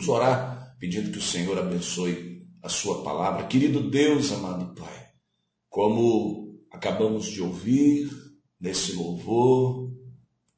Vamos orar pedindo que o Senhor abençoe a sua palavra. Querido Deus, amado Pai, como acabamos de ouvir nesse louvor,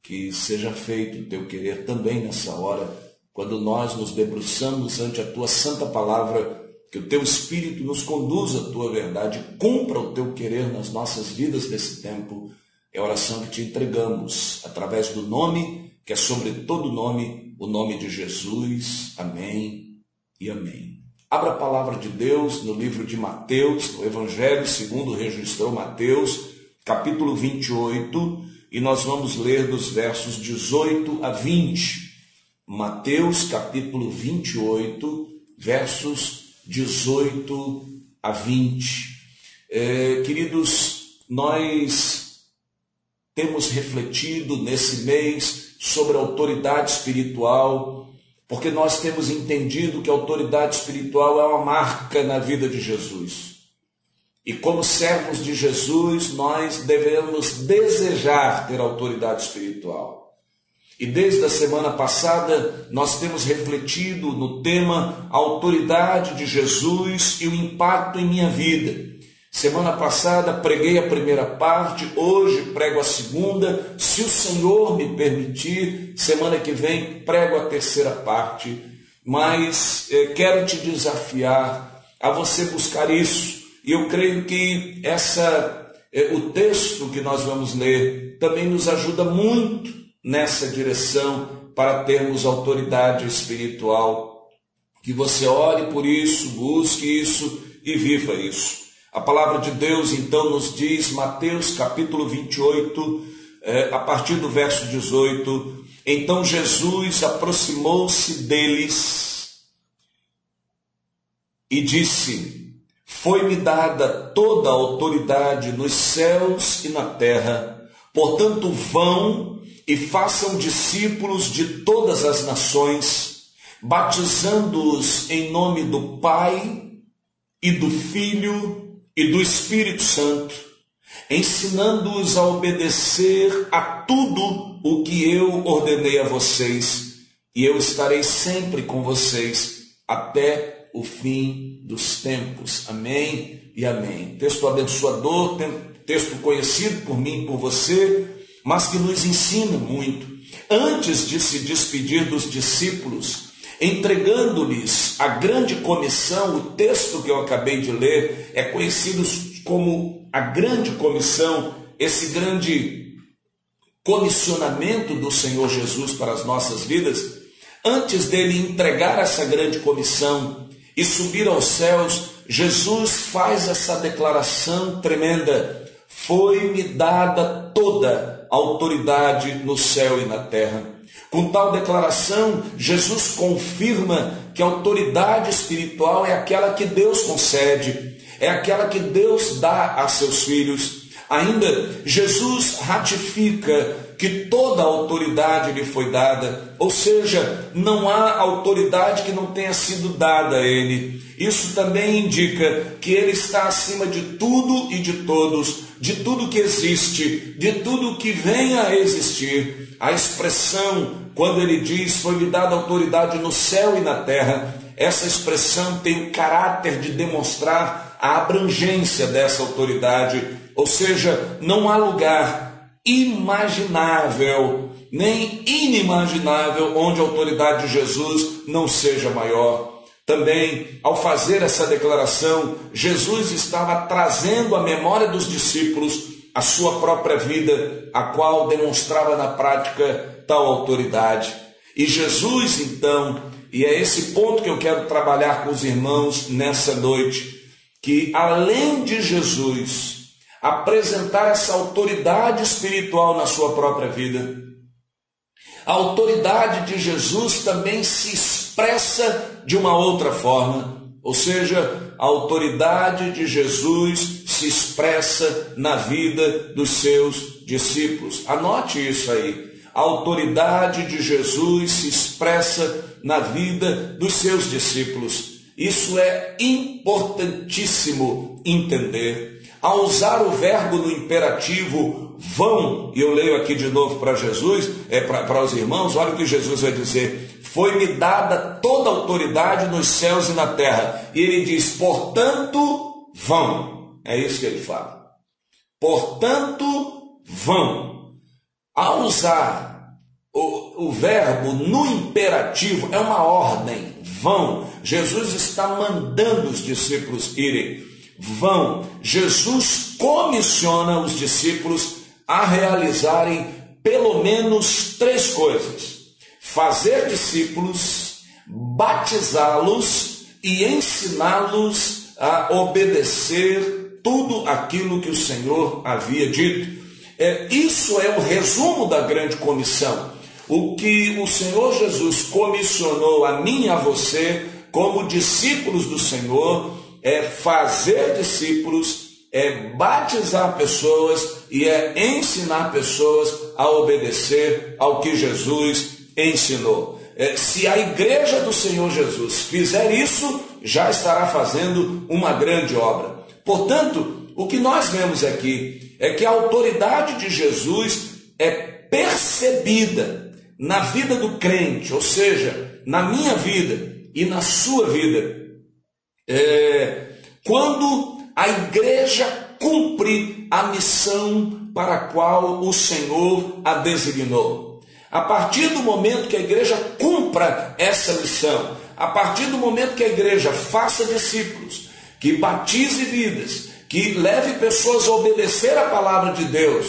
que seja feito o teu querer também nessa hora, quando nós nos debruçamos ante a tua santa palavra, que o teu Espírito nos conduza à tua verdade, cumpra o teu querer nas nossas vidas nesse tempo. É a oração que te entregamos através do nome que é sobre todo nome, o nome de Jesus. Amém e amém. Abra a palavra de Deus no livro de Mateus, no Evangelho segundo registrou Mateus, capítulo 28, e nós vamos ler dos versos 18 a 20. Mateus, capítulo 28, versos 18 a 20. É, queridos, nós temos refletido nesse mês sobre a autoridade espiritual, porque nós temos entendido que a autoridade espiritual é uma marca na vida de Jesus. E como servos de Jesus, nós devemos desejar ter autoridade espiritual. E desde a semana passada nós temos refletido no tema a autoridade de Jesus e o impacto em minha vida. Semana passada preguei a primeira parte, hoje prego a segunda. Se o Senhor me permitir, semana que vem prego a terceira parte. Mas eh, quero te desafiar a você buscar isso. E eu creio que essa, eh, o texto que nós vamos ler também nos ajuda muito nessa direção para termos autoridade espiritual. Que você ore por isso, busque isso e viva isso. A palavra de Deus então nos diz, Mateus capítulo 28, é, a partir do verso 18: Então Jesus aproximou-se deles e disse: Foi-me dada toda a autoridade nos céus e na terra, portanto, vão e façam discípulos de todas as nações, batizando-os em nome do Pai e do Filho e do Espírito Santo, ensinando-os a obedecer a tudo o que eu ordenei a vocês, e eu estarei sempre com vocês até o fim dos tempos. Amém e amém. Texto abençoador, texto conhecido por mim e por você, mas que nos ensina muito. Antes de se despedir dos discípulos, entregando-lhes a grande comissão. O texto que eu acabei de ler é conhecido como a grande comissão, esse grande comissionamento do Senhor Jesus para as nossas vidas. Antes dele entregar essa grande comissão e subir aos céus, Jesus faz essa declaração tremenda: Foi-me dada toda a autoridade no céu e na terra. Com tal declaração, Jesus confirma que a autoridade espiritual é aquela que Deus concede, é aquela que Deus dá a seus filhos. Ainda, Jesus ratifica que toda autoridade lhe foi dada, ou seja, não há autoridade que não tenha sido dada a ele. Isso também indica que ele está acima de tudo e de todos, de tudo que existe, de tudo que venha a existir. A expressão quando ele diz: Foi-me dada autoridade no céu e na terra, essa expressão tem o caráter de demonstrar a abrangência dessa autoridade, ou seja, não há lugar imaginável, nem inimaginável, onde a autoridade de Jesus não seja maior. Também, ao fazer essa declaração, Jesus estava trazendo à memória dos discípulos a sua própria vida, a qual demonstrava na prática tal autoridade. E Jesus, então, e é esse ponto que eu quero trabalhar com os irmãos nessa noite, que além de Jesus apresentar essa autoridade espiritual na sua própria vida, a autoridade de Jesus também se expressa de uma outra forma, ou seja, a autoridade de Jesus se expressa na vida dos seus discípulos. Anote isso aí a autoridade de Jesus se expressa na vida dos seus discípulos. Isso é importantíssimo entender. Ao usar o verbo no imperativo vão, e eu leio aqui de novo para Jesus, é, para os irmãos, olha o que Jesus vai dizer: Foi-me dada toda a autoridade nos céus e na terra. E ele diz: Portanto, vão. É isso que ele fala. Portanto, vão. Ao usar o, o verbo no imperativo, é uma ordem, vão. Jesus está mandando os discípulos irem. Vão. Jesus comissiona os discípulos a realizarem pelo menos três coisas: fazer discípulos, batizá-los e ensiná-los a obedecer tudo aquilo que o Senhor havia dito. É, isso é o resumo da grande comissão. O que o Senhor Jesus comissionou a mim e a você, como discípulos do Senhor, é fazer discípulos, é batizar pessoas e é ensinar pessoas a obedecer ao que Jesus ensinou. É, se a igreja do Senhor Jesus fizer isso, já estará fazendo uma grande obra. Portanto, o que nós vemos aqui é que a autoridade de Jesus é percebida na vida do crente, ou seja, na minha vida e na sua vida, é, quando a igreja cumpre a missão para a qual o Senhor a designou. A partir do momento que a igreja cumpra essa missão, a partir do momento que a igreja faça discípulos, que batize vidas, que leve pessoas a obedecer a palavra de Deus,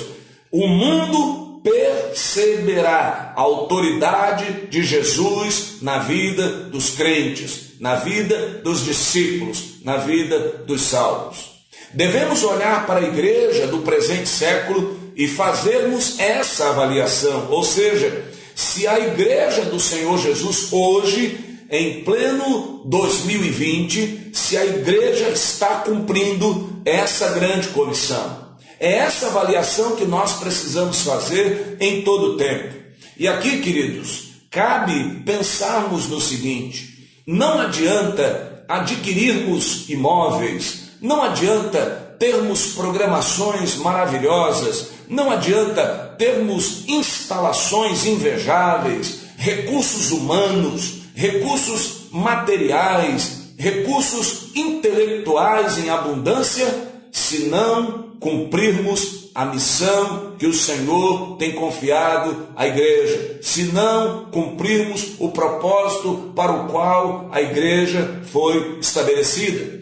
o mundo perceberá a autoridade de Jesus na vida dos crentes, na vida dos discípulos, na vida dos salvos. Devemos olhar para a igreja do presente século e fazermos essa avaliação, ou seja, se a igreja do Senhor Jesus hoje em pleno 2020 se a igreja está cumprindo essa grande comissão. É essa avaliação que nós precisamos fazer em todo o tempo. E aqui, queridos, cabe pensarmos no seguinte: não adianta adquirirmos imóveis, não adianta termos programações maravilhosas, não adianta termos instalações invejáveis, recursos humanos, recursos materiais, recursos intelectuais em abundância, se não cumprirmos a missão que o Senhor tem confiado à igreja, se não cumprirmos o propósito para o qual a igreja foi estabelecida.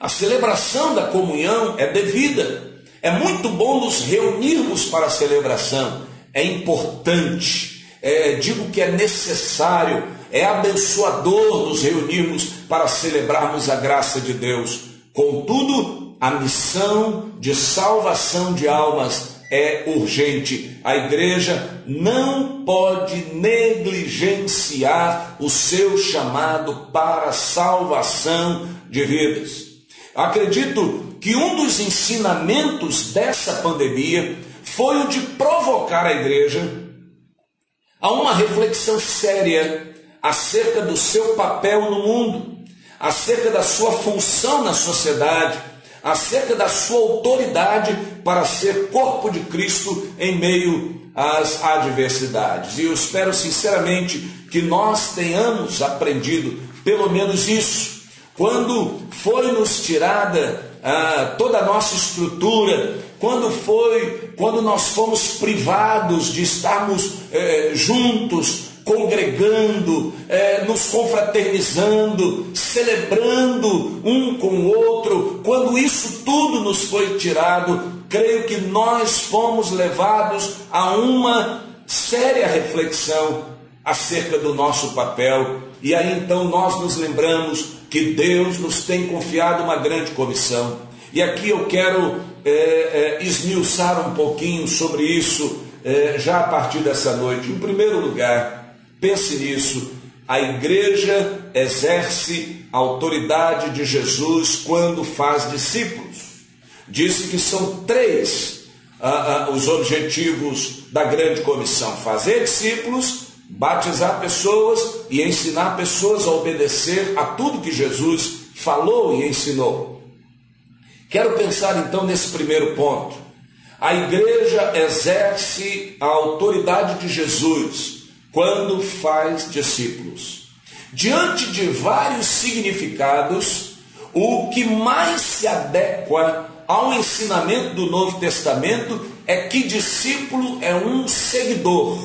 A celebração da comunhão é devida. É muito bom nos reunirmos para a celebração. É importante é, digo que é necessário, é abençoador nos reunirmos para celebrarmos a graça de Deus. Contudo, a missão de salvação de almas é urgente. A igreja não pode negligenciar o seu chamado para a salvação de vidas. Acredito que um dos ensinamentos dessa pandemia foi o de provocar a igreja Há uma reflexão séria acerca do seu papel no mundo, acerca da sua função na sociedade, acerca da sua autoridade para ser corpo de Cristo em meio às adversidades. E eu espero sinceramente que nós tenhamos aprendido pelo menos isso. Quando foi nos tirada ah, toda a nossa estrutura, quando foi, quando nós fomos privados de estarmos eh, juntos, congregando, eh, nos confraternizando, celebrando um com o outro, quando isso tudo nos foi tirado, creio que nós fomos levados a uma séria reflexão acerca do nosso papel, e aí então nós nos lembramos que Deus nos tem confiado uma grande comissão. E aqui eu quero é, é, esmiuçar um pouquinho sobre isso é, já a partir dessa noite. Em primeiro lugar, pense nisso: a igreja exerce a autoridade de Jesus quando faz discípulos. Disse que são três ah, ah, os objetivos da grande comissão: fazer discípulos, batizar pessoas e ensinar pessoas a obedecer a tudo que Jesus falou e ensinou. Quero pensar então nesse primeiro ponto. A igreja exerce a autoridade de Jesus quando faz discípulos. Diante de vários significados, o que mais se adequa ao ensinamento do Novo Testamento é que discípulo é um seguidor.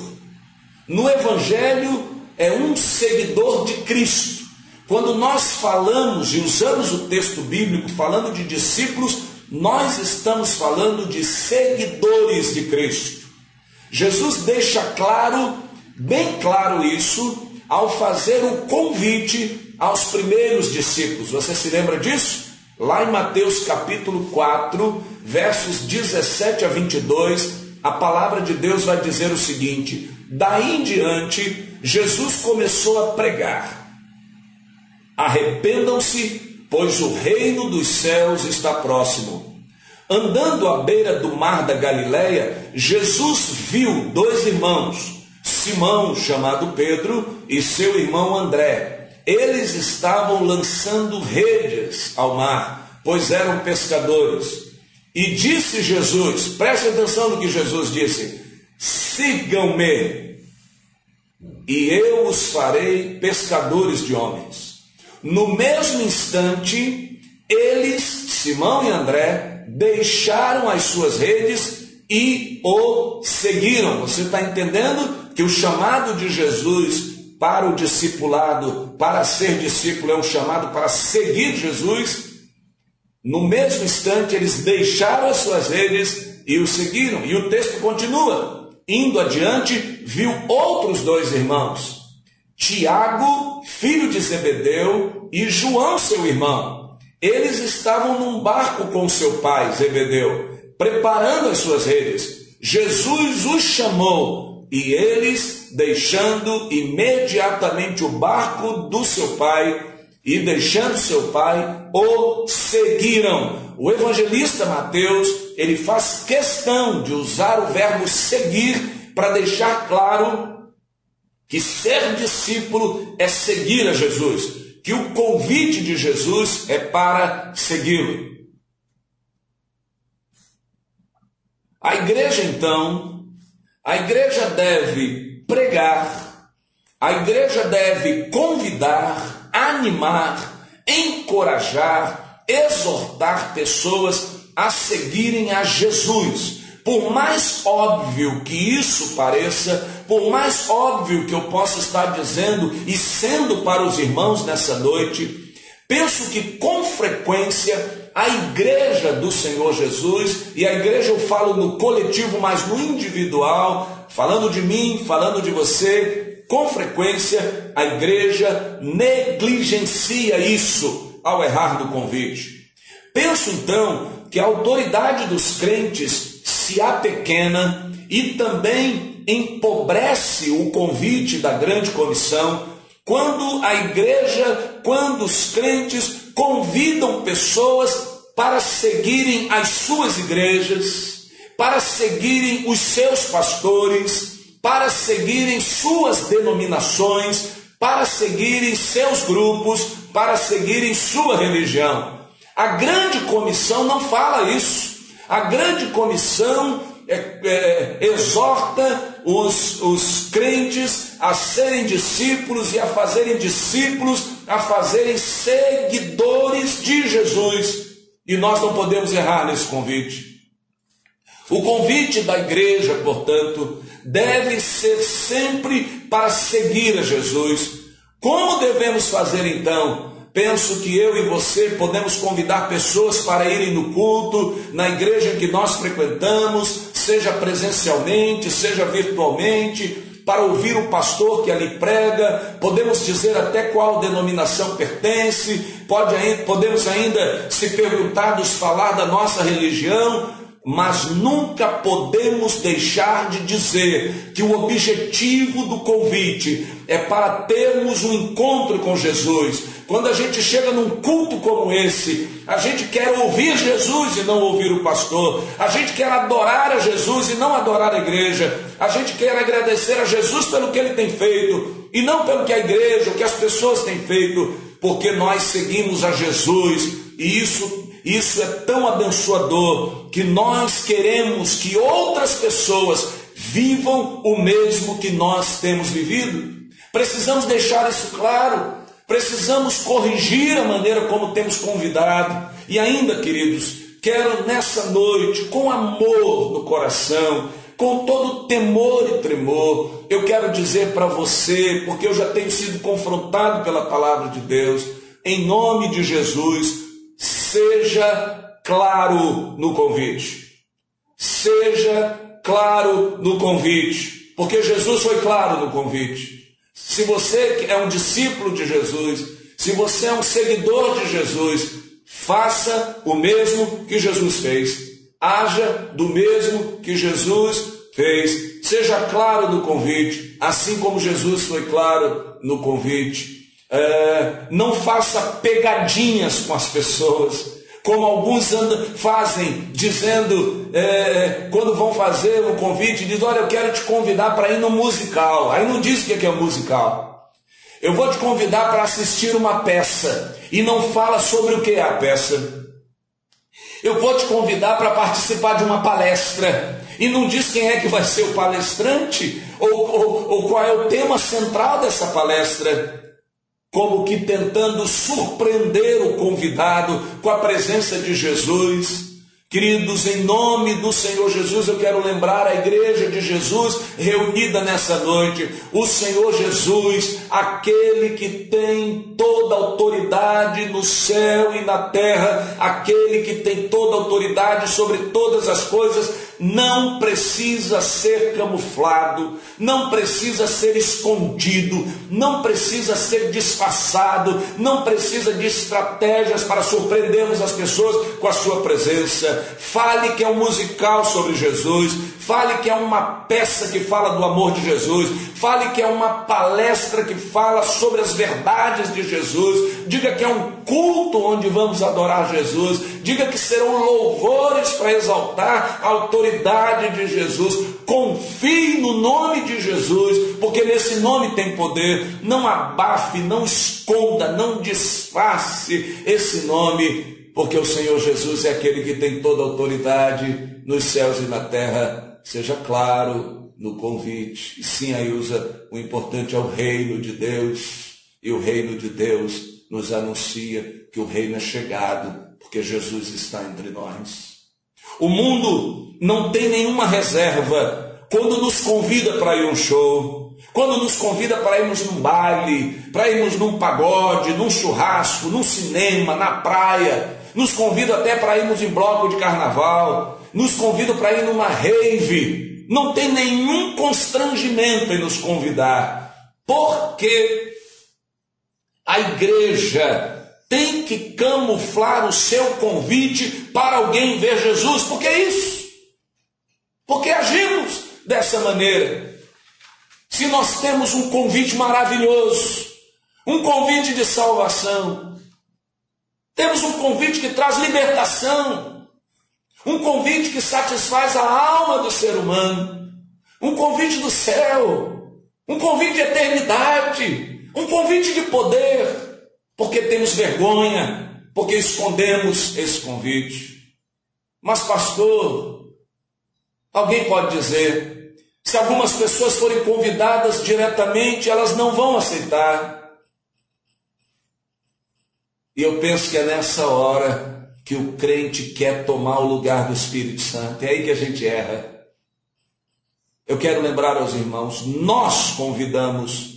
No Evangelho, é um seguidor de Cristo. Quando nós falamos e usamos o texto bíblico falando de discípulos, nós estamos falando de seguidores de Cristo. Jesus deixa claro, bem claro isso, ao fazer o convite aos primeiros discípulos. Você se lembra disso? Lá em Mateus capítulo 4, versos 17 a 22, a palavra de Deus vai dizer o seguinte: Daí em diante, Jesus começou a pregar Arrependam-se, pois o reino dos céus está próximo. Andando à beira do mar da Galileia, Jesus viu dois irmãos, Simão, chamado Pedro, e seu irmão André. Eles estavam lançando redes ao mar, pois eram pescadores. E disse Jesus, preste atenção no que Jesus disse: sigam-me, e eu os farei pescadores de homens. No mesmo instante, eles, Simão e André, deixaram as suas redes e o seguiram. Você está entendendo que o chamado de Jesus para o discipulado, para ser discípulo, é um chamado para seguir Jesus? No mesmo instante, eles deixaram as suas redes e o seguiram. E o texto continua. Indo adiante, viu outros dois irmãos, Tiago, filho de Zebedeu, e João, seu irmão. Eles estavam num barco com seu pai, Zebedeu, preparando as suas redes. Jesus os chamou e eles, deixando imediatamente o barco do seu pai e deixando seu pai, o seguiram. O evangelista Mateus, ele faz questão de usar o verbo seguir para deixar claro que ser discípulo é seguir a Jesus, que o convite de Jesus é para segui-lo. A igreja, então, a igreja deve pregar, a igreja deve convidar, animar, encorajar, exortar pessoas a seguirem a Jesus. Por mais óbvio que isso pareça, por mais óbvio que eu possa estar dizendo e sendo para os irmãos nessa noite, penso que com frequência a igreja do Senhor Jesus, e a igreja eu falo no coletivo, mas no individual, falando de mim, falando de você, com frequência a igreja negligencia isso ao errar do convite. Penso então que a autoridade dos crentes se apequena e também empobrece o convite da grande comissão quando a igreja, quando os crentes convidam pessoas para seguirem as suas igrejas, para seguirem os seus pastores, para seguirem suas denominações, para seguirem seus grupos, para seguirem sua religião. A grande comissão não fala isso. A grande comissão é, é, exorta os, os crentes a serem discípulos e a fazerem discípulos, a fazerem seguidores de Jesus. E nós não podemos errar nesse convite. O convite da igreja, portanto, deve ser sempre para seguir a Jesus. Como devemos fazer então? Penso que eu e você podemos convidar pessoas para irem no culto, na igreja que nós frequentamos, seja presencialmente, seja virtualmente, para ouvir o pastor que ali prega, podemos dizer até qual denominação pertence, pode, podemos ainda, se perguntados, falar da nossa religião, mas nunca podemos deixar de dizer que o objetivo do convite é para termos um encontro com Jesus. Quando a gente chega num culto como esse, a gente quer ouvir Jesus e não ouvir o pastor, a gente quer adorar a Jesus e não adorar a igreja, a gente quer agradecer a Jesus pelo que ele tem feito e não pelo que a igreja, o que as pessoas têm feito, porque nós seguimos a Jesus e isso Isso é tão abençoador que nós queremos que outras pessoas vivam o mesmo que nós temos vivido. Precisamos deixar isso claro. Precisamos corrigir a maneira como temos convidado. E ainda, queridos, quero nessa noite, com amor no coração, com todo temor e tremor, eu quero dizer para você, porque eu já tenho sido confrontado pela palavra de Deus, em nome de Jesus, seja claro no convite. Seja claro no convite, porque Jesus foi claro no convite. Se você é um discípulo de Jesus, se você é um seguidor de Jesus, faça o mesmo que Jesus fez. Haja do mesmo que Jesus fez. Seja claro no convite, assim como Jesus foi claro no convite. É, não faça pegadinhas com as pessoas, como alguns fazem, dizendo, é, quando vão fazer um convite, diz: Olha, eu quero te convidar para ir no musical. Aí não diz o que é, é musical. Eu vou te convidar para assistir uma peça e não fala sobre o que é a peça. Eu vou te convidar para participar de uma palestra e não diz quem é que vai ser o palestrante ou, ou, ou qual é o tema central dessa palestra como que tentando surpreender o convidado com a presença de Jesus. Queridos, em nome do Senhor Jesus, eu quero lembrar a igreja de Jesus reunida nessa noite. O Senhor Jesus, aquele que tem toda autoridade no céu e na terra, aquele que tem toda autoridade sobre todas as coisas, não precisa ser camuflado, não precisa ser escondido, não precisa ser disfarçado, não precisa de estratégias para surpreendermos as pessoas com a sua presença. Fale que é um musical sobre Jesus, fale que é uma peça que fala do amor de Jesus, fale que é uma palestra que fala sobre as verdades de Jesus, diga que é um culto onde vamos adorar Jesus, diga que serão louvores para exaltar a autoridade de Jesus. Confie no nome de Jesus, porque nesse nome tem poder. Não abafe, não esconda, não disfarce esse nome, porque o Senhor Jesus é aquele que tem toda a autoridade nos céus e na terra. Seja claro no convite. E sim, usa o importante é o reino de Deus. E o reino de Deus nos anuncia que o reino é chegado, porque Jesus está entre nós. O mundo não tem nenhuma reserva quando nos convida para ir um show, quando nos convida para irmos num baile, para irmos num pagode, num churrasco, num cinema, na praia, nos convida até para irmos em bloco de carnaval, nos convida para ir numa rave. Não tem nenhum constrangimento em nos convidar, porque a igreja tem que camuflar o seu convite para alguém ver Jesus. Por que isso? Porque agimos dessa maneira. Se nós temos um convite maravilhoso, um convite de salvação, temos um convite que traz libertação, um convite que satisfaz a alma do ser humano, um convite do céu, um convite de eternidade, um convite de poder, porque temos vergonha, porque escondemos esse convite. Mas, pastor, alguém pode dizer, se algumas pessoas forem convidadas diretamente, elas não vão aceitar. E eu penso que é nessa hora que o crente quer tomar o lugar do Espírito Santo. É aí que a gente erra. Eu quero lembrar aos irmãos: nós convidamos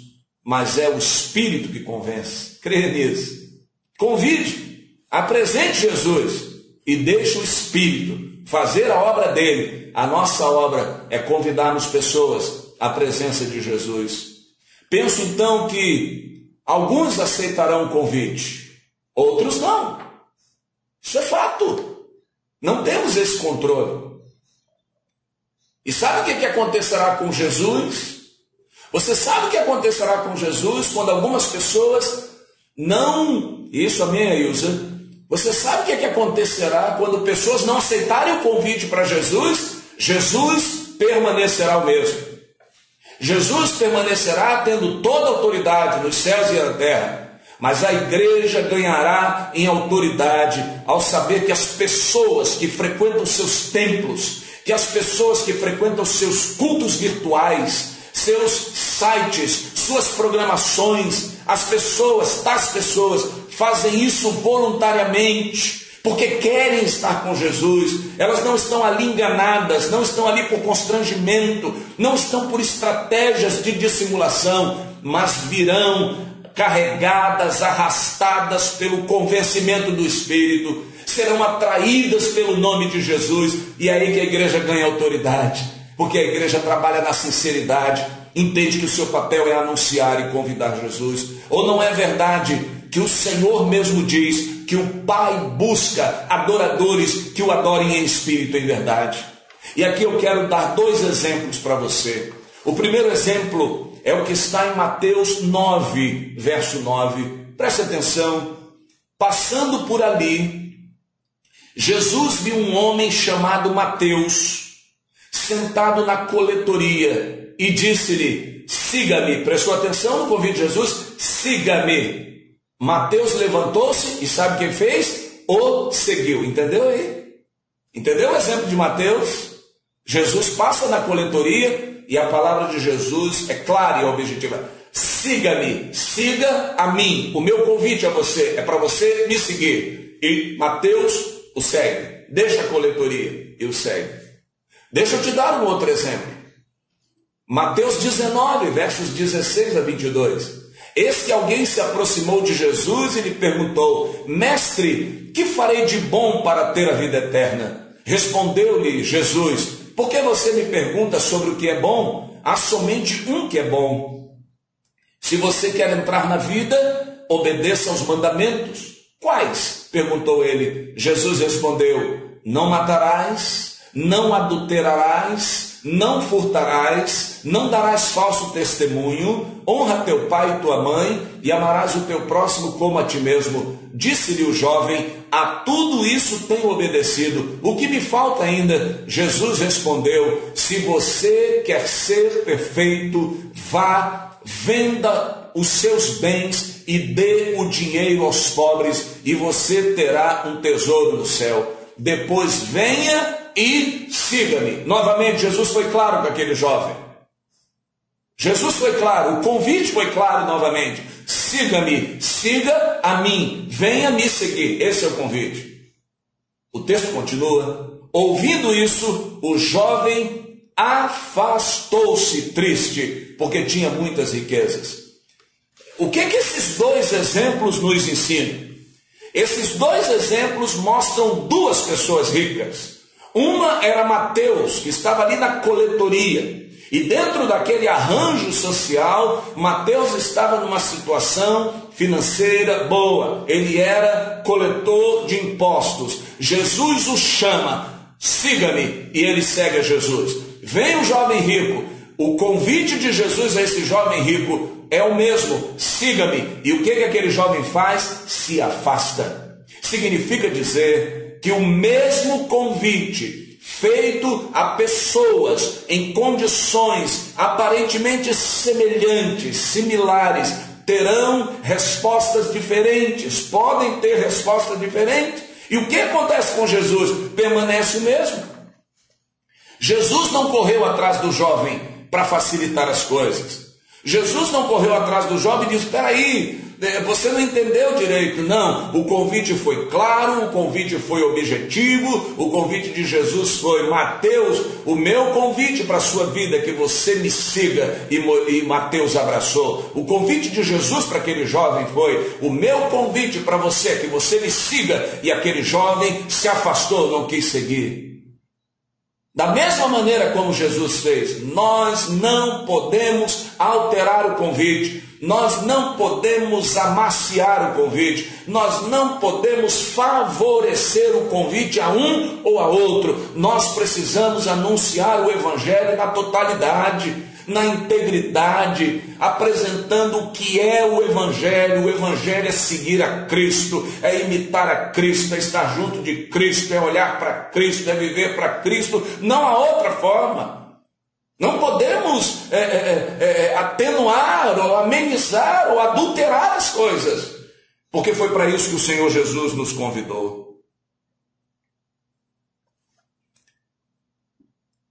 mas é o Espírito que convence. Creia nisso. Convide, apresente Jesus e deixe o Espírito fazer a obra dele. A nossa obra é convidarmos pessoas à presença de Jesus. Penso então que alguns aceitarão o convite, outros não. Isso é fato. Não temos esse controle. E sabe o que acontecerá com Jesus? Você sabe o que acontecerá com Jesus quando algumas pessoas não. Isso, amém, Ilza? Você sabe o que, é que acontecerá quando pessoas não aceitarem o convite para Jesus? Jesus permanecerá o mesmo. Jesus permanecerá tendo toda a autoridade nos céus e na terra. Mas a igreja ganhará em autoridade ao saber que as pessoas que frequentam seus templos, que as pessoas que frequentam seus cultos virtuais, seus sites, suas programações, as pessoas, tais pessoas, fazem isso voluntariamente, porque querem estar com Jesus, elas não estão ali enganadas, não estão ali por constrangimento, não estão por estratégias de dissimulação, mas virão carregadas, arrastadas pelo convencimento do Espírito, serão atraídas pelo nome de Jesus, e é aí que a igreja ganha autoridade, porque a igreja trabalha na sinceridade, entende que o seu papel é anunciar e convidar Jesus, ou não é verdade que o Senhor mesmo diz que o Pai busca adoradores que o adorem em espírito e em verdade. E aqui eu quero dar dois exemplos para você. O primeiro exemplo é o que está em Mateus 9, verso 9. Preste atenção. Passando por ali, Jesus viu um homem chamado Mateus, sentado na coletoria, e disse-lhe: Siga-me. Prestou atenção no convite de Jesus? Siga-me. Mateus levantou-se e sabe o que fez? O seguiu. Entendeu aí? Entendeu o exemplo de Mateus? Jesus passa na coletoria, e a palavra de Jesus é clara e objetiva. Siga-me, siga a mim. O meu convite a você é para você me seguir. E Mateus o segue. Deixa a coletoria e o segue. Deixa eu te dar um outro exemplo. Mateus 19, versos 16 a 22. Eis que alguém se aproximou de Jesus e lhe perguntou: Mestre, que farei de bom para ter a vida eterna? Respondeu-lhe Jesus: por que você me pergunta sobre o que é bom? Há somente um que é bom. Se você quer entrar na vida, obedeça aos mandamentos. Quais? perguntou ele. Jesus respondeu: Não matarás, não adulterarás, não furtarás, não darás falso testemunho, honra teu pai e tua mãe e amarás o teu próximo como a ti mesmo. Disse-lhe o jovem: A tudo isso tenho obedecido. O que me falta ainda? Jesus respondeu: Se você quer ser perfeito, vá, venda os seus bens e dê o dinheiro aos pobres, e você terá um tesouro no céu. Depois venha e siga-me. Novamente, Jesus foi claro com aquele jovem. Jesus foi claro, o convite foi claro novamente. Siga-me, siga a mim, venha me seguir. Esse é o convite. O texto continua. Ouvindo isso, o jovem afastou-se triste, porque tinha muitas riquezas. O que, que esses dois exemplos nos ensinam? Esses dois exemplos mostram duas pessoas ricas. Uma era Mateus, que estava ali na coletoria. E dentro daquele arranjo social, Mateus estava numa situação financeira boa. Ele era coletor de impostos. Jesus o chama, siga-me, e ele segue a Jesus. Vem o jovem rico. O convite de Jesus a esse jovem rico é o mesmo: siga-me. E o que, que aquele jovem faz? Se afasta. Significa dizer que o mesmo convite feito a pessoas em condições aparentemente semelhantes, similares, terão respostas diferentes, podem ter respostas diferentes. E o que acontece com Jesus? Permanece o mesmo. Jesus não correu atrás do jovem para facilitar as coisas. Jesus não correu atrás do jovem e disse: Espera aí, é, você não entendeu direito. Não, o convite foi claro, o convite foi objetivo, o convite de Jesus foi: Mateus, o meu convite para a sua vida é que você me siga. E, e Mateus abraçou. O convite de Jesus para aquele jovem foi: O meu convite para você é que você me siga. E aquele jovem se afastou, não quis seguir. Da mesma maneira como Jesus fez, nós não podemos alterar o convite, nós não podemos amaciar o convite, nós não podemos favorecer o convite a um ou a outro, nós precisamos anunciar o Evangelho na totalidade na integridade, apresentando o que é o Evangelho. O Evangelho é seguir a Cristo, é imitar a Cristo, é estar junto de Cristo, é olhar para Cristo, é viver para Cristo. Não há outra forma. Não podemos é, é, é, é, atenuar ou amenizar ou adulterar as coisas. Porque foi para isso que o Senhor Jesus nos convidou.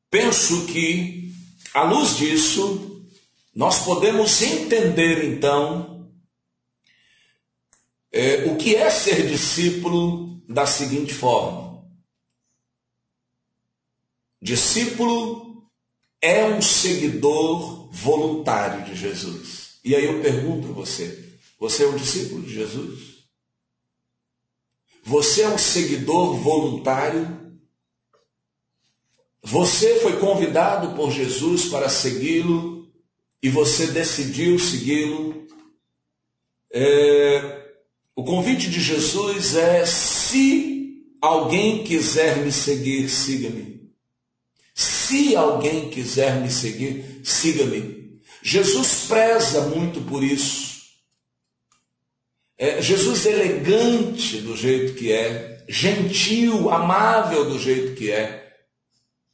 Penso que, à luz disso, nós podemos entender então é, o que é ser discípulo da seguinte forma: discípulo é um seguidor voluntário de Jesus. E aí eu pergunto a você: você é um discípulo de Jesus? Você é um seguidor voluntário? Você foi convidado por Jesus para segui-lo e você decidiu segui-lo. É, o convite de Jesus é: se alguém quiser me seguir, siga-me. Se alguém quiser me seguir, siga-me. Jesus preza muito por isso. É, Jesus elegante do jeito que é, gentil, amável do jeito que é,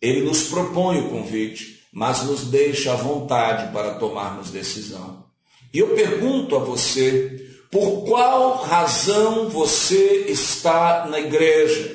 ele nos propõe o convite, mas nos deixa à vontade para tomarmos decisão. E eu pergunto a você, por qual razão você está na igreja?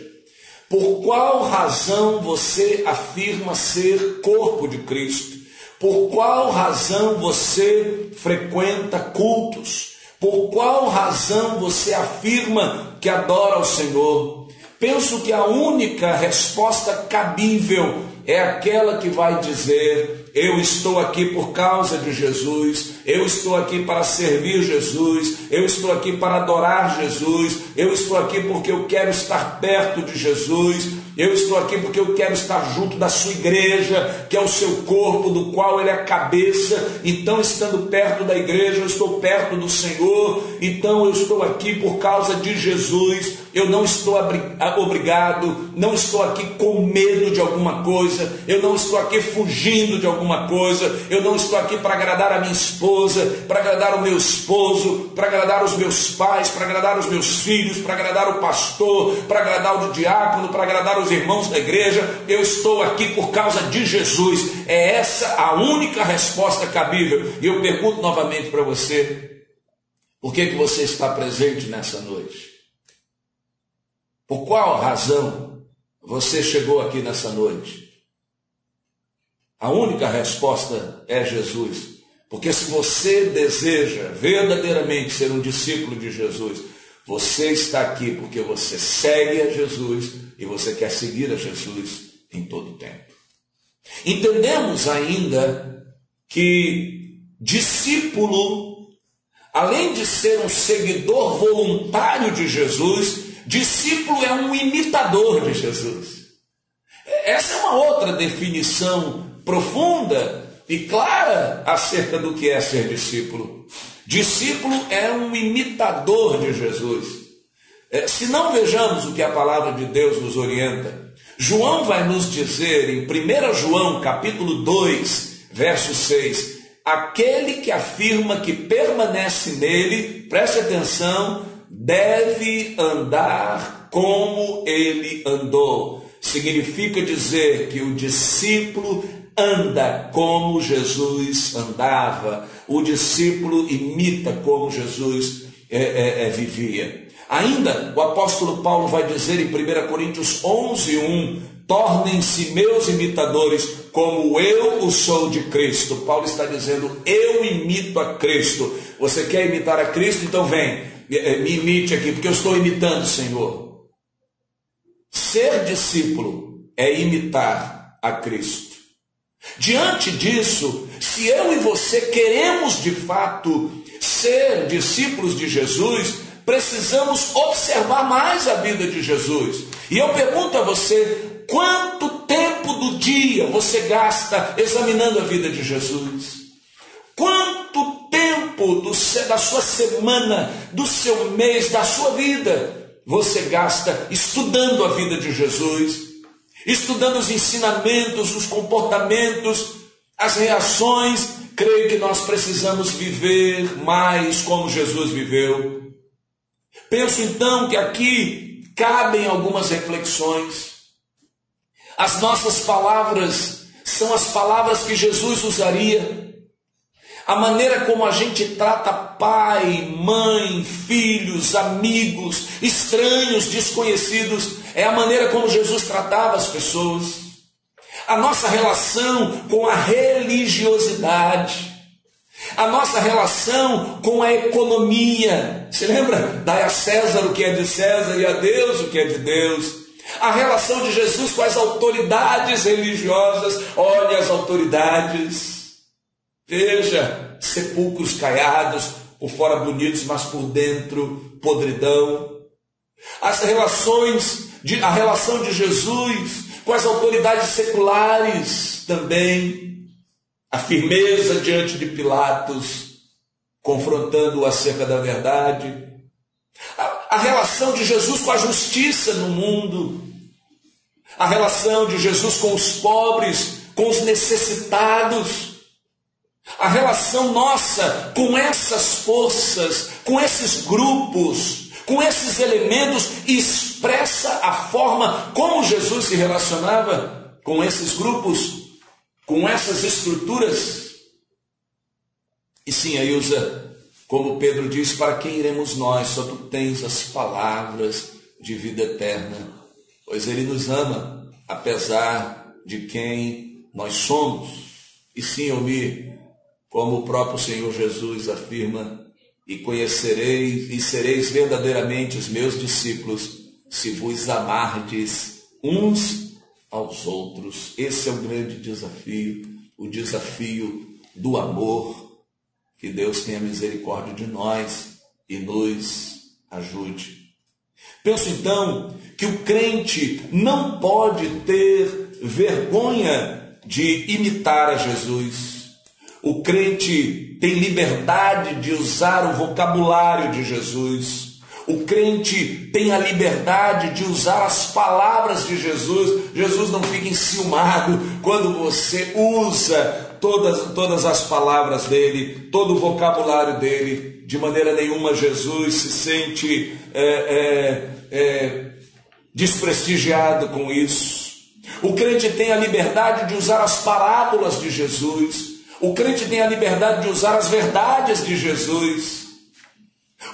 Por qual razão você afirma ser corpo de Cristo? Por qual razão você frequenta cultos? Por qual razão você afirma que adora o Senhor? Penso que a única resposta cabível é aquela que vai dizer: Eu estou aqui por causa de Jesus, eu estou aqui para servir Jesus, eu estou aqui para adorar Jesus, eu estou aqui porque eu quero estar perto de Jesus, eu estou aqui porque eu quero estar junto da sua igreja, que é o seu corpo, do qual ele é a cabeça. Então, estando perto da igreja, eu estou perto do Senhor. Então, eu estou aqui por causa de Jesus. Eu não estou obrigado, não estou aqui com medo de alguma coisa, eu não estou aqui fugindo de alguma coisa, eu não estou aqui para agradar a minha esposa, para agradar o meu esposo, para agradar os meus pais, para agradar os meus filhos, para agradar o pastor, para agradar o diácono, para agradar os irmãos da igreja, eu estou aqui por causa de Jesus. É essa a única resposta cabível. E eu pergunto novamente para você: por que, que você está presente nessa noite? Por qual razão você chegou aqui nessa noite? A única resposta é Jesus. Porque se você deseja verdadeiramente ser um discípulo de Jesus, você está aqui porque você segue a Jesus e você quer seguir a Jesus em todo o tempo. Entendemos ainda que discípulo, além de ser um seguidor voluntário de Jesus, discípulo é um imitador de Jesus. Essa é uma outra definição profunda e clara acerca do que é ser discípulo. Discípulo é um imitador de Jesus. É, se não vejamos o que a palavra de Deus nos orienta, João vai nos dizer em 1 João capítulo 2, verso 6, aquele que afirma que permanece nele, preste atenção, deve andar como ele andou. Significa dizer que o discípulo anda como Jesus andava, o discípulo imita como Jesus é, é, é, vivia. Ainda o apóstolo Paulo vai dizer em 1 Coríntios 11, 1: tornem-se meus imitadores, como eu o sou de Cristo. Paulo está dizendo: eu imito a Cristo. Você quer imitar a Cristo? Então vem, me imite aqui, porque eu estou imitando o Senhor. Ser discípulo é imitar a Cristo. Diante disso, se eu e você queremos de fato ser discípulos de Jesus, precisamos observar mais a vida de Jesus. E eu pergunto a você: quanto tempo do dia você gasta examinando a vida de Jesus? Quanto tempo do, da sua semana, do seu mês, da sua vida você gasta estudando a vida de Jesus, estudando os ensinamentos, os comportamentos, as reações? Creio que nós precisamos viver mais como Jesus viveu. Penso então que aqui cabem algumas reflexões. As nossas palavras são as palavras que Jesus usaria. A maneira como a gente trata pai, mãe, filhos, amigos, estranhos, desconhecidos. É a maneira como Jesus tratava as pessoas. A nossa relação com a religiosidade. A nossa relação com a economia. Você lembra? Dai a César o que é de César e a Deus o que é de Deus. A relação de Jesus com as autoridades religiosas. Olha as autoridades. Veja, sepulcros caiados, por fora bonitos, mas por dentro podridão. As relações, de, a relação de Jesus com as autoridades seculares também. A firmeza diante de Pilatos, confrontando-o acerca da verdade. A, a relação de Jesus com a justiça no mundo. A relação de Jesus com os pobres, com os necessitados a relação nossa com essas forças, com esses grupos, com esses elementos, expressa a forma como Jesus se relacionava com esses grupos, com essas estruturas. E sim, Ailza, como Pedro diz, para quem iremos nós? Só tu tens as palavras de vida eterna, pois Ele nos ama, apesar de quem nós somos. E sim, eu me como o próprio Senhor Jesus afirma, e conhecereis e sereis verdadeiramente os meus discípulos, se vos amardes uns aos outros. Esse é o grande desafio, o desafio do amor. Que Deus tenha misericórdia de nós e nos ajude. Penso então que o crente não pode ter vergonha de imitar a Jesus o crente tem liberdade de usar o vocabulário de Jesus. O crente tem a liberdade de usar as palavras de Jesus. Jesus não fica enciumado quando você usa todas, todas as palavras dele, todo o vocabulário dele. De maneira nenhuma, Jesus se sente é, é, é, desprestigiado com isso. O crente tem a liberdade de usar as parábolas de Jesus. O crente tem a liberdade de usar as verdades de Jesus.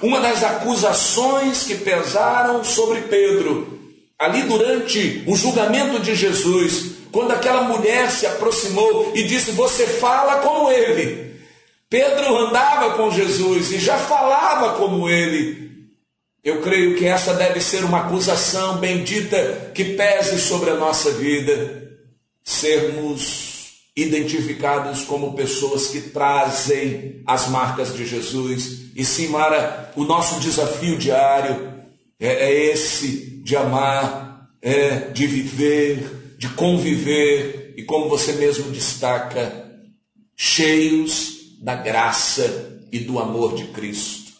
Uma das acusações que pesaram sobre Pedro, ali durante o julgamento de Jesus, quando aquela mulher se aproximou e disse: Você fala como ele. Pedro andava com Jesus e já falava como ele. Eu creio que essa deve ser uma acusação bendita que pese sobre a nossa vida. Sermos identificados como pessoas que trazem as marcas de Jesus. E sim, Mara, o nosso desafio diário é, é esse de amar, é de viver, de conviver e, como você mesmo destaca, cheios da graça e do amor de Cristo.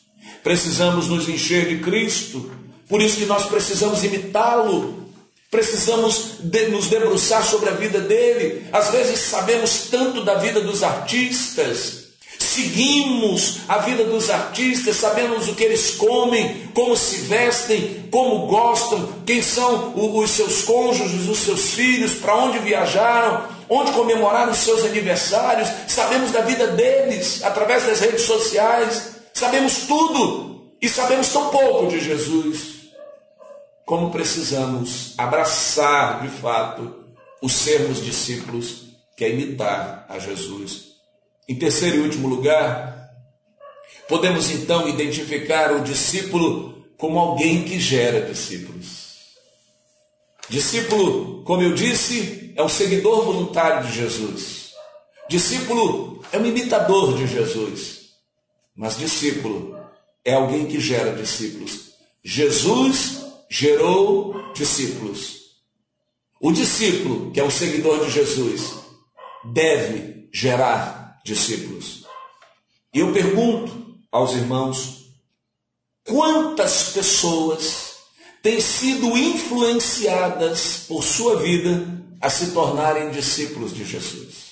Precisamos nos encher de Cristo, por isso que nós precisamos imitá-lo Precisamos de nos debruçar sobre a vida dele. Às vezes sabemos tanto da vida dos artistas, seguimos a vida dos artistas, sabemos o que eles comem, como se vestem, como gostam, quem são os seus cônjuges, os seus filhos, para onde viajaram, onde comemoraram os seus aniversários, sabemos da vida deles através das redes sociais, sabemos tudo e sabemos tão pouco de Jesus como precisamos abraçar de fato os sermos discípulos, que é imitar a Jesus. Em terceiro e último lugar, podemos então identificar o discípulo como alguém que gera discípulos. Discípulo, como eu disse, é um seguidor voluntário de Jesus. Discípulo é um imitador de Jesus. Mas discípulo é alguém que gera discípulos. Jesus gerou discípulos. O discípulo, que é o seguidor de Jesus, deve gerar discípulos. E eu pergunto aos irmãos: quantas pessoas têm sido influenciadas por sua vida a se tornarem discípulos de Jesus?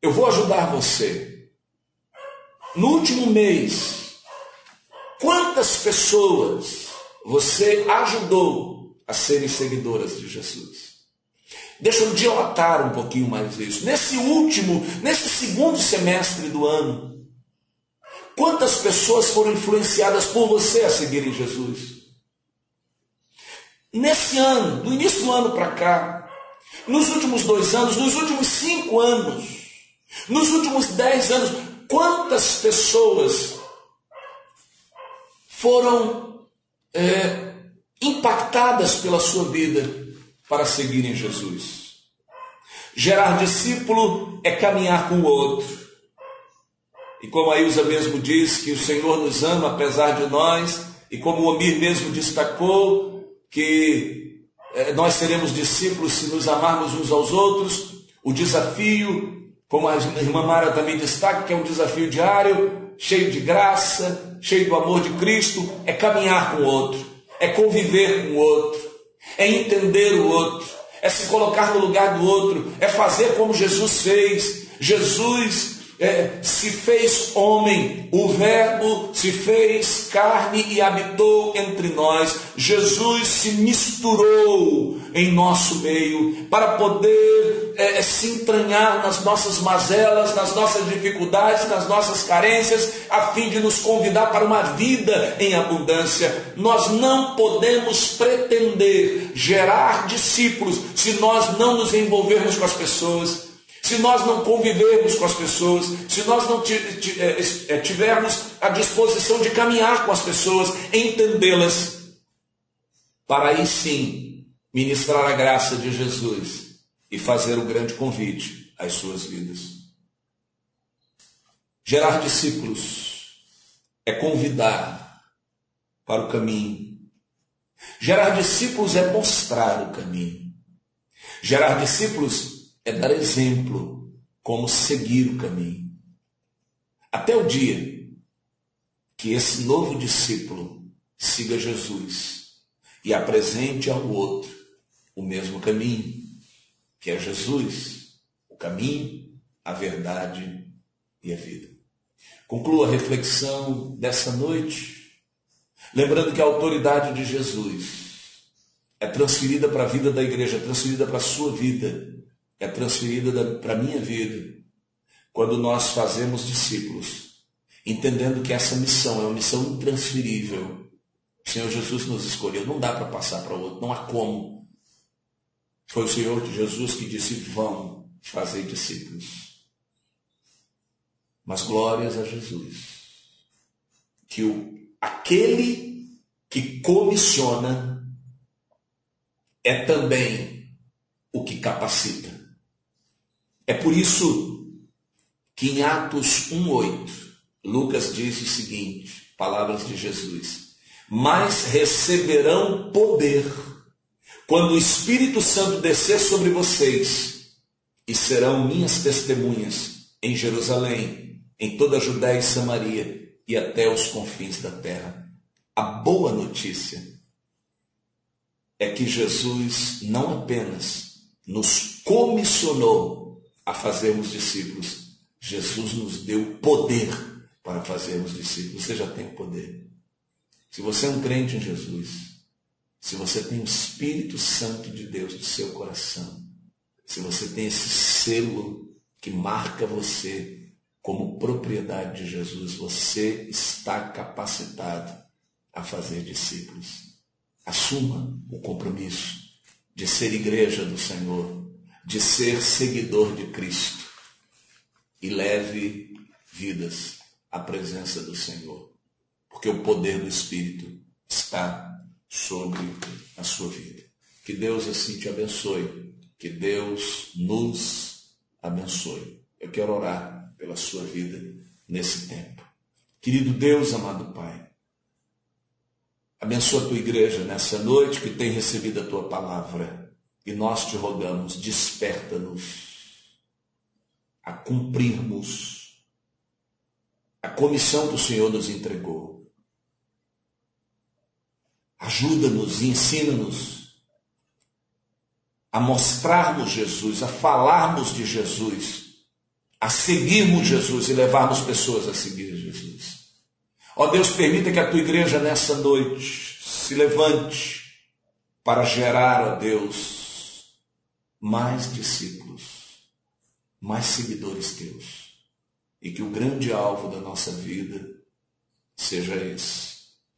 Eu vou ajudar você. No último mês, Quantas pessoas você ajudou a serem seguidoras de Jesus? Deixa eu dilatar um pouquinho mais isso. Nesse último, nesse segundo semestre do ano, Quantas pessoas foram influenciadas por você a seguirem Jesus? Nesse ano, do início do ano para cá, nos últimos dois anos, nos últimos cinco anos, nos últimos dez anos, quantas pessoas foram é, impactadas pela sua vida para seguirem Jesus? Gerar discípulo é caminhar com o outro. E como a Ilza mesmo diz, que o Senhor nos ama apesar de nós, e como o Omir mesmo destacou, que eh, nós seremos discípulos se nos amarmos uns aos outros. O desafio, como a irmã Mara também destaca, que é um desafio diário, cheio de graça, cheio do amor de Cristo, é caminhar com o outro, é conviver com o outro, é entender o outro, é se colocar no lugar do outro, é fazer como Jesus fez. Jesus é, se fez homem, o Verbo se fez carne e habitou entre nós. Jesus se misturou em nosso meio para poder é, se entranhar nas nossas mazelas, nas nossas dificuldades, nas nossas carências, a fim de nos convidar para uma vida em abundância. Nós não podemos pretender gerar discípulos se nós não nos envolvermos com as pessoas se nós não convivermos com as pessoas, se nós não é, é, tivermos a disposição de caminhar com as pessoas, entendê-las, para aí sim ministrar a graça de Jesus e fazer o grande convite às suas vidas. Gerar discípulos é convidar para o caminho. Gerar discípulos é mostrar o caminho. Gerar discípulos é dar exemplo como seguir o caminho. Até o dia que esse novo discípulo siga Jesus e apresente ao outro o mesmo caminho, que é Jesus, o caminho, a verdade e a vida. Concluo a reflexão dessa noite, lembrando que a autoridade de Jesus é transferida para a vida da igreja, é transferida para a sua vida é transferida para a minha vida quando nós fazemos discípulos, entendendo que essa missão é uma missão intransferível. O Senhor Jesus nos escolheu, não dá para passar para outro, não há como. Foi o Senhor Jesus que disse: vão fazer discípulos. Mas glórias a Jesus, que o, aquele que comissiona é também o que capacita. É por isso que em Atos 1,8, Lucas diz o seguinte: palavras de Jesus, mas receberão poder quando o Espírito Santo descer sobre vocês, e serão minhas testemunhas em Jerusalém, em toda a Judéia e Samaria e até os confins da terra. A boa notícia é que Jesus não apenas nos comissionou a fazermos discípulos. Jesus nos deu poder para fazermos discípulos. Você já tem poder. Se você é um crente em Jesus, se você tem o Espírito Santo de Deus no seu coração, se você tem esse selo que marca você como propriedade de Jesus, você está capacitado a fazer discípulos. Assuma o compromisso de ser igreja do Senhor, de ser seguidor de Cristo e leve vidas à presença do Senhor, porque o poder do Espírito está sobre a sua vida. Que Deus assim te abençoe, que Deus nos abençoe. Eu quero orar pela sua vida nesse tempo. Querido Deus, amado Pai, abençoa a tua igreja nessa noite que tem recebido a tua palavra e nós te rogamos, desperta-nos a cumprirmos a comissão que o Senhor nos entregou. Ajuda-nos e ensina-nos a mostrarmos Jesus, a falarmos de Jesus, a seguirmos Jesus e levarmos pessoas a seguir Jesus. Ó Deus, permita que a tua igreja nessa noite se levante para gerar, ó Deus, mais discípulos, mais seguidores teus. E que o grande alvo da nossa vida seja esse: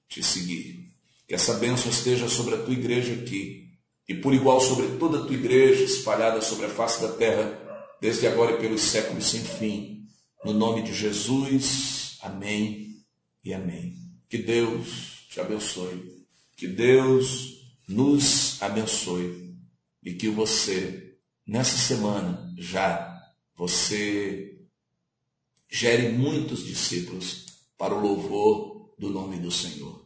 te seguir. Que essa bênção esteja sobre a tua igreja aqui e por igual sobre toda a tua igreja espalhada sobre a face da terra, desde agora e pelos séculos sem fim. No nome de Jesus, amém e amém. Que Deus te abençoe. Que Deus nos abençoe e que você, nessa semana, já, você gere muitos discípulos para o louvor do nome do Senhor.